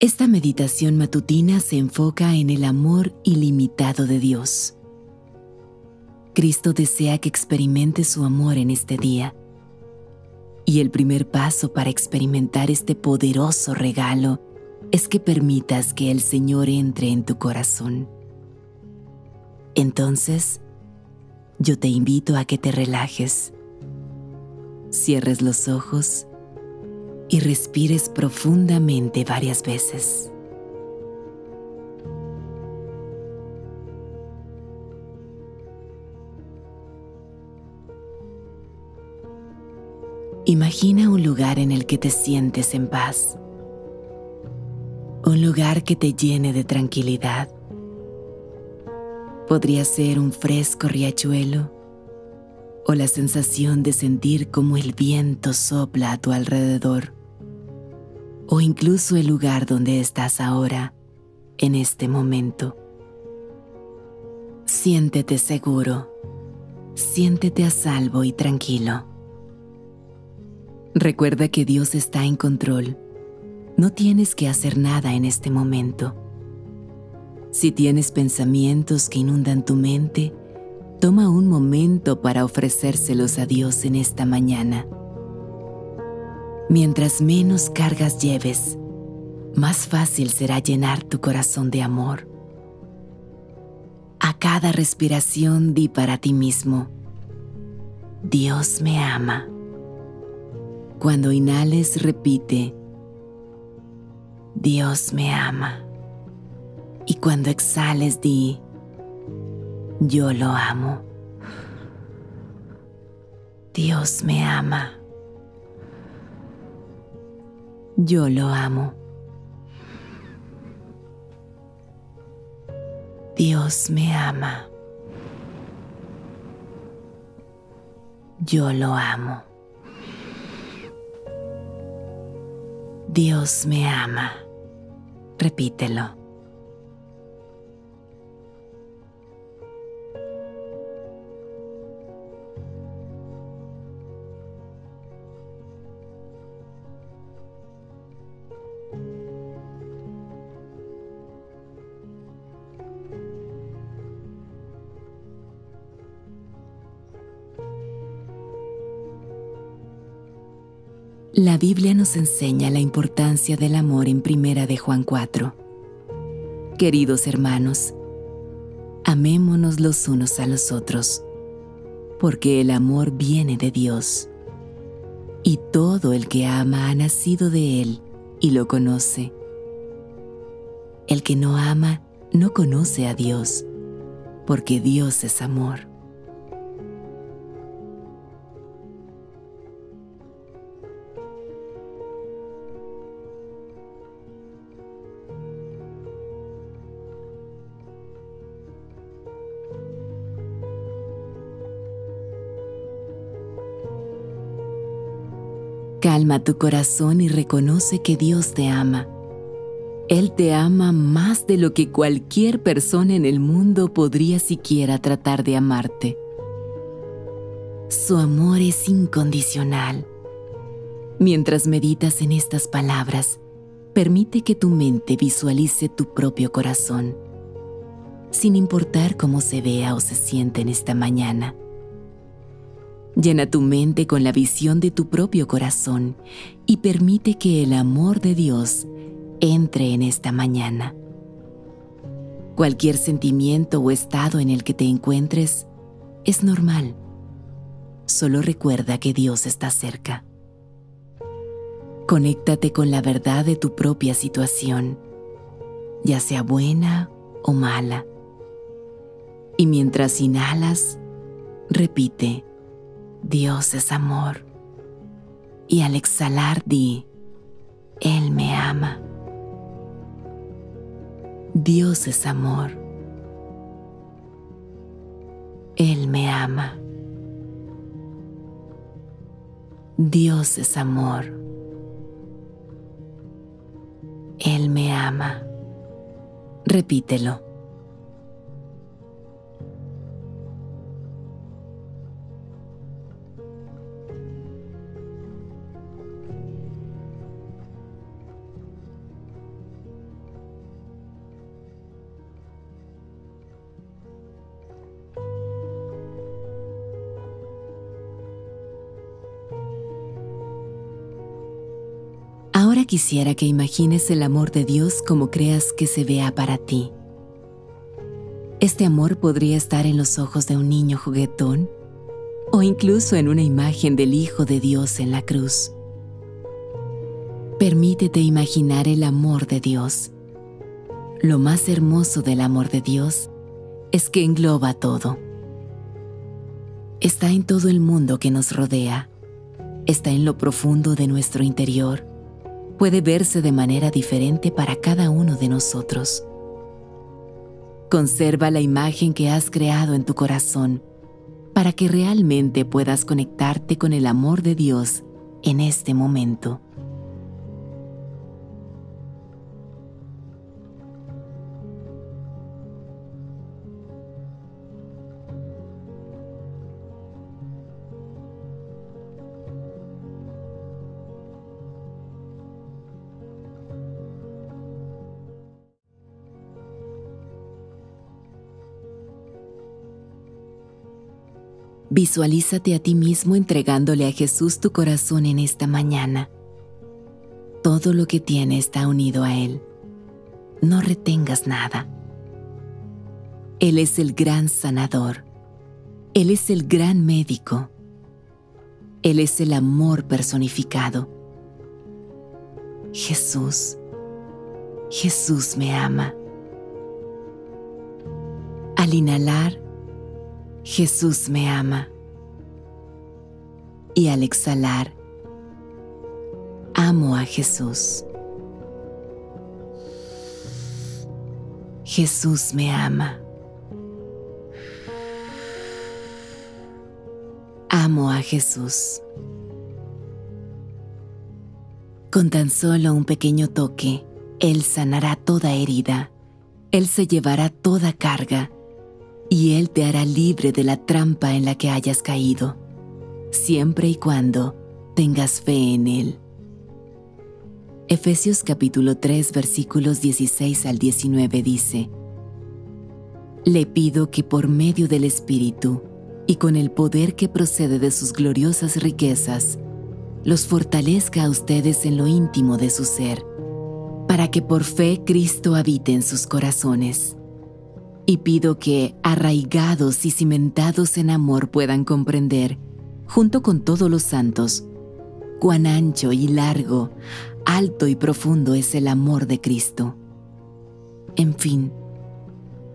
Esta meditación matutina se enfoca en el amor ilimitado de Dios. Cristo desea que experimentes su amor en este día. Y el primer paso para experimentar este poderoso regalo es que permitas que el Señor entre en tu corazón. Entonces, yo te invito a que te relajes, cierres los ojos y respires profundamente varias veces. Imagina un lugar en el que te sientes en paz, un lugar que te llene de tranquilidad. Podría ser un fresco riachuelo o la sensación de sentir como el viento sopla a tu alrededor o incluso el lugar donde estás ahora, en este momento. Siéntete seguro, siéntete a salvo y tranquilo. Recuerda que Dios está en control. No tienes que hacer nada en este momento. Si tienes pensamientos que inundan tu mente, toma un momento para ofrecérselos a Dios en esta mañana. Mientras menos cargas lleves, más fácil será llenar tu corazón de amor. A cada respiración di para ti mismo, Dios me ama. Cuando inhales repite, Dios me ama. Y cuando exhales di, yo lo amo. Dios me ama. Yo lo amo. Dios me ama. Yo lo amo. Dios me ama. Repítelo. La Biblia nos enseña la importancia del amor en Primera de Juan 4. Queridos hermanos, amémonos los unos a los otros, porque el amor viene de Dios, y todo el que ama ha nacido de Él y lo conoce. El que no ama no conoce a Dios, porque Dios es amor. Calma tu corazón y reconoce que Dios te ama. Él te ama más de lo que cualquier persona en el mundo podría siquiera tratar de amarte. Su amor es incondicional. Mientras meditas en estas palabras, permite que tu mente visualice tu propio corazón, sin importar cómo se vea o se siente en esta mañana. Llena tu mente con la visión de tu propio corazón y permite que el amor de Dios entre en esta mañana. Cualquier sentimiento o estado en el que te encuentres es normal. Solo recuerda que Dios está cerca. Conéctate con la verdad de tu propia situación, ya sea buena o mala. Y mientras inhalas, repite, Dios es amor. Y al exhalar di, Él me ama. Dios es amor. Él me ama. Dios es amor. Él me ama. Repítelo. Quisiera que imagines el amor de Dios como creas que se vea para ti. Este amor podría estar en los ojos de un niño juguetón o incluso en una imagen del Hijo de Dios en la cruz. Permítete imaginar el amor de Dios. Lo más hermoso del amor de Dios es que engloba todo. Está en todo el mundo que nos rodea. Está en lo profundo de nuestro interior. Puede verse de manera diferente para cada uno de nosotros. Conserva la imagen que has creado en tu corazón para que realmente puedas conectarte con el amor de Dios en este momento. Visualízate a ti mismo entregándole a Jesús tu corazón en esta mañana. Todo lo que tiene está unido a Él. No retengas nada. Él es el gran sanador. Él es el gran médico. Él es el amor personificado. Jesús, Jesús me ama. Al inhalar, Jesús me ama. Y al exhalar, amo a Jesús. Jesús me ama. Amo a Jesús. Con tan solo un pequeño toque, Él sanará toda herida. Él se llevará toda carga y Él te hará libre de la trampa en la que hayas caído, siempre y cuando tengas fe en Él. Efesios capítulo 3 versículos 16 al 19 dice, Le pido que por medio del Espíritu y con el poder que procede de sus gloriosas riquezas, los fortalezca a ustedes en lo íntimo de su ser, para que por fe Cristo habite en sus corazones y pido que, arraigados y cimentados en amor, puedan comprender, junto con todos los santos, cuán ancho y largo, alto y profundo es el amor de Cristo. En fin,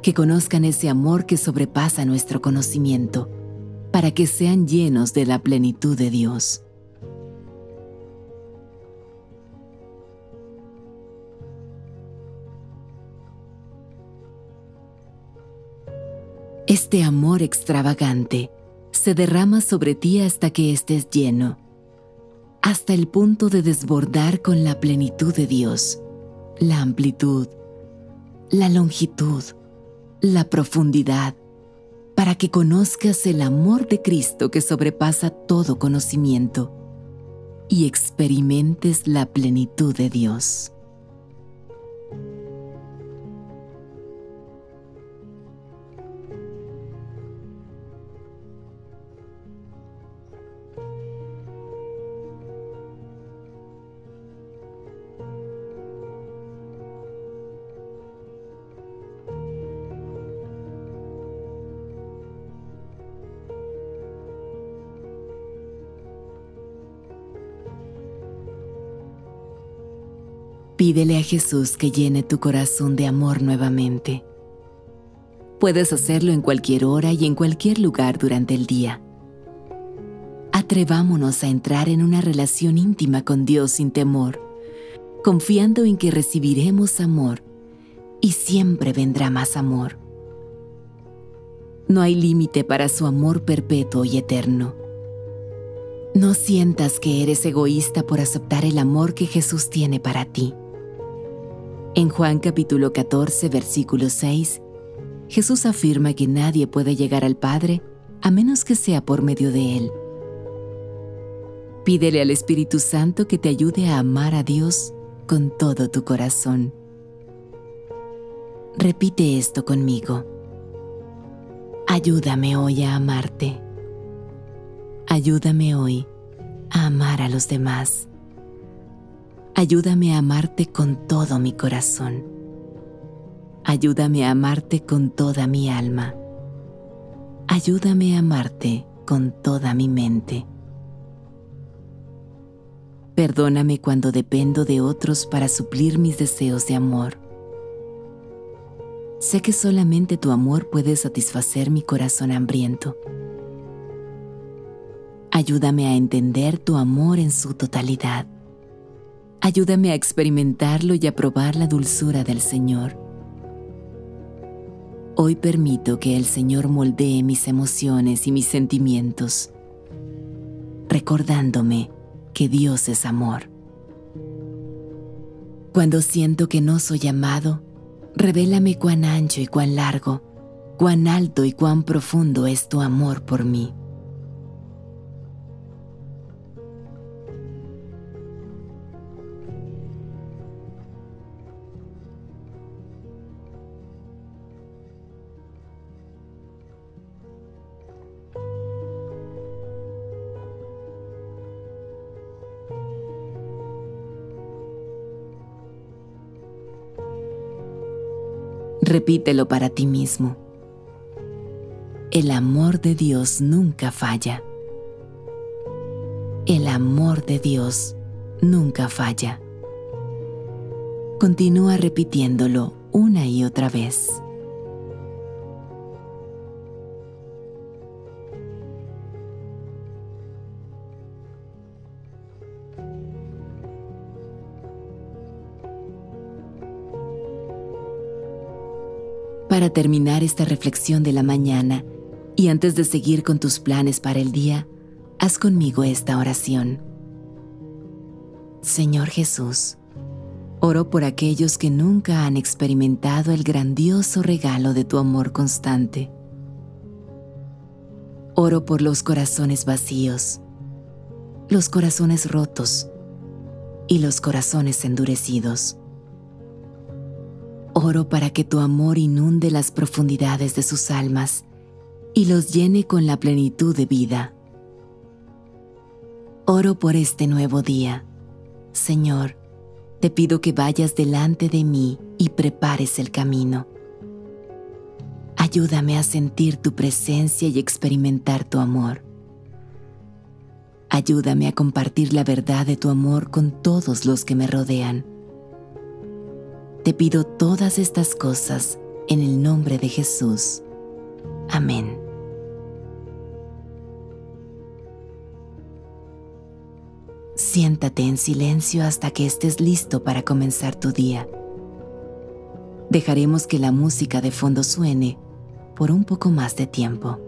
que conozcan ese amor que sobrepasa nuestro conocimiento, para que sean llenos de la plenitud de Dios. Este amor extravagante se derrama sobre ti hasta que estés lleno, hasta el punto de desbordar con la plenitud de Dios, la amplitud, la longitud, la profundidad, para que conozcas el amor de Cristo que sobrepasa todo conocimiento y experimentes la plenitud de Dios. Pídele a Jesús que llene tu corazón de amor nuevamente. Puedes hacerlo en cualquier hora y en cualquier lugar durante el día. Atrevámonos a entrar en una relación íntima con Dios sin temor, confiando en que recibiremos amor y siempre vendrá más amor. No hay límite para su amor perpetuo y eterno. No sientas que eres egoísta por aceptar el amor que Jesús tiene para ti. En Juan capítulo 14, versículo 6, Jesús afirma que nadie puede llegar al Padre a menos que sea por medio de Él. Pídele al Espíritu Santo que te ayude a amar a Dios con todo tu corazón. Repite esto conmigo. Ayúdame hoy a amarte. Ayúdame hoy a amar a los demás. Ayúdame a amarte con todo mi corazón. Ayúdame a amarte con toda mi alma. Ayúdame a amarte con toda mi mente. Perdóname cuando dependo de otros para suplir mis deseos de amor. Sé que solamente tu amor puede satisfacer mi corazón hambriento. Ayúdame a entender tu amor en su totalidad. Ayúdame a experimentarlo y a probar la dulzura del Señor. Hoy permito que el Señor moldee mis emociones y mis sentimientos, recordándome que Dios es amor. Cuando siento que no soy amado, revélame cuán ancho y cuán largo, cuán alto y cuán profundo es tu amor por mí. Repítelo para ti mismo. El amor de Dios nunca falla. El amor de Dios nunca falla. Continúa repitiéndolo una y otra vez. Para terminar esta reflexión de la mañana y antes de seguir con tus planes para el día, haz conmigo esta oración. Señor Jesús, oro por aquellos que nunca han experimentado el grandioso regalo de tu amor constante. Oro por los corazones vacíos, los corazones rotos y los corazones endurecidos Oro para que tu amor inunde las profundidades de sus almas y los llene con la plenitud de vida. Oro por este nuevo día. Señor, te pido que vayas delante de mí y prepares el camino. Ayúdame a sentir tu presencia y experimentar tu amor. Ayúdame a compartir la verdad de tu amor con todos los que me rodean te pido todas estas cosas en el nombre de Jesús. Amén. Siéntate en silencio hasta que estés listo para comenzar tu día. Dejaremos que la música de fondo suene por un poco más de tiempo.